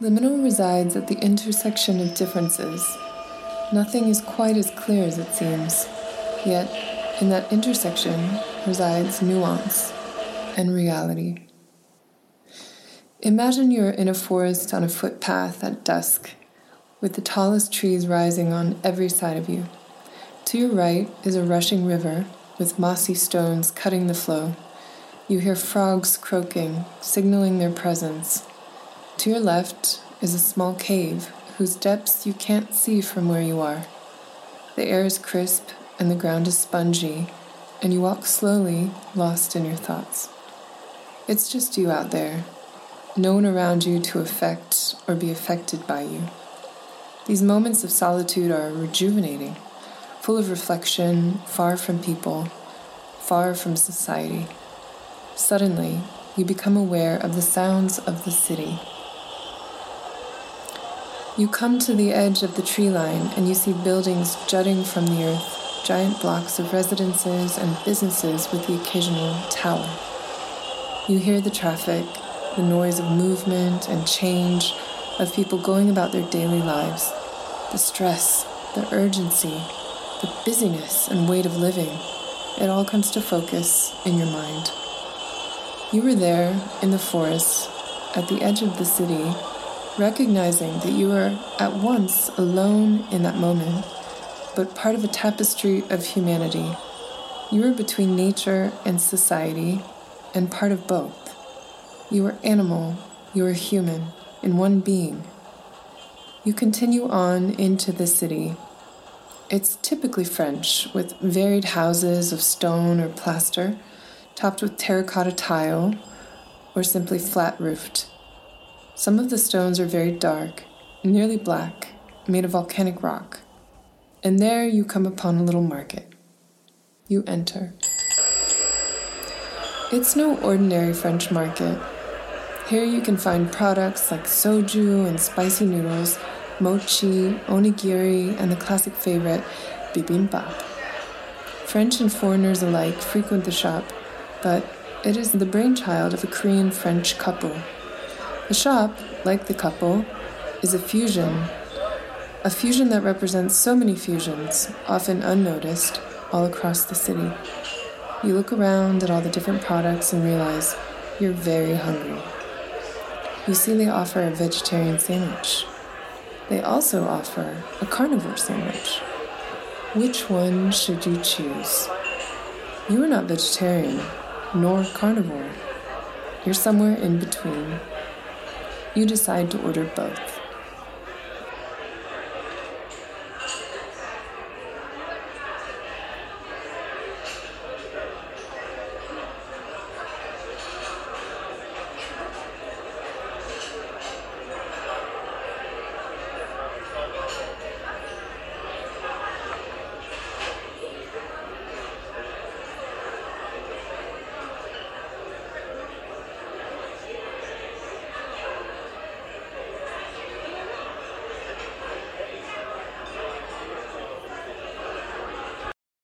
Liminal resides at the intersection of differences. Nothing is quite as clear as it seems, yet, in that intersection resides nuance and reality. Imagine you're in a forest on a footpath at dusk, with the tallest trees rising on every side of you. To your right is a rushing river with mossy stones cutting the flow. You hear frogs croaking, signaling their presence to your left is a small cave whose depths you can't see from where you are. The air is crisp and the ground is spongy, and you walk slowly, lost in your thoughts. It's just you out there, no one around you to affect or be affected by you. These moments of solitude are rejuvenating, full of reflection, far from people, far from society. Suddenly, you become aware of the sounds of the city. You come to the edge of the tree line and you see buildings jutting from the earth, giant blocks of residences and businesses with the occasional tower. You hear the traffic, the noise of movement and change, of people going about their daily lives, the stress, the urgency, the busyness and weight of living. It all comes to focus in your mind. You were there in the forest, at the edge of the city, recognizing that you are at once alone in that moment, but part of a tapestry of humanity. You are between nature and society, and part of both. You are animal, you are human, in one being. You continue on into the city. It's typically French, with varied houses of stone or plaster, topped with terracotta tile, or simply flat roofed. Some of the stones are very dark, nearly black, made of volcanic rock. And there you come upon a little market. You enter. It's no ordinary French market. Here you can find products like soju and spicy noodles, mochi, onigiri, and the classic favorite, bibimbap. French and foreigners alike frequent the shop, but it is the brainchild of a Korean French couple the shop, like the couple, is a fusion. A fusion that represents so many fusions, often unnoticed, all across the city. You look around at all the different products and realize you're very hungry. You see, they offer a vegetarian sandwich. They also offer a carnivore sandwich. Which one should you choose? You are not vegetarian, nor carnivore. You're somewhere in between you decide to order both.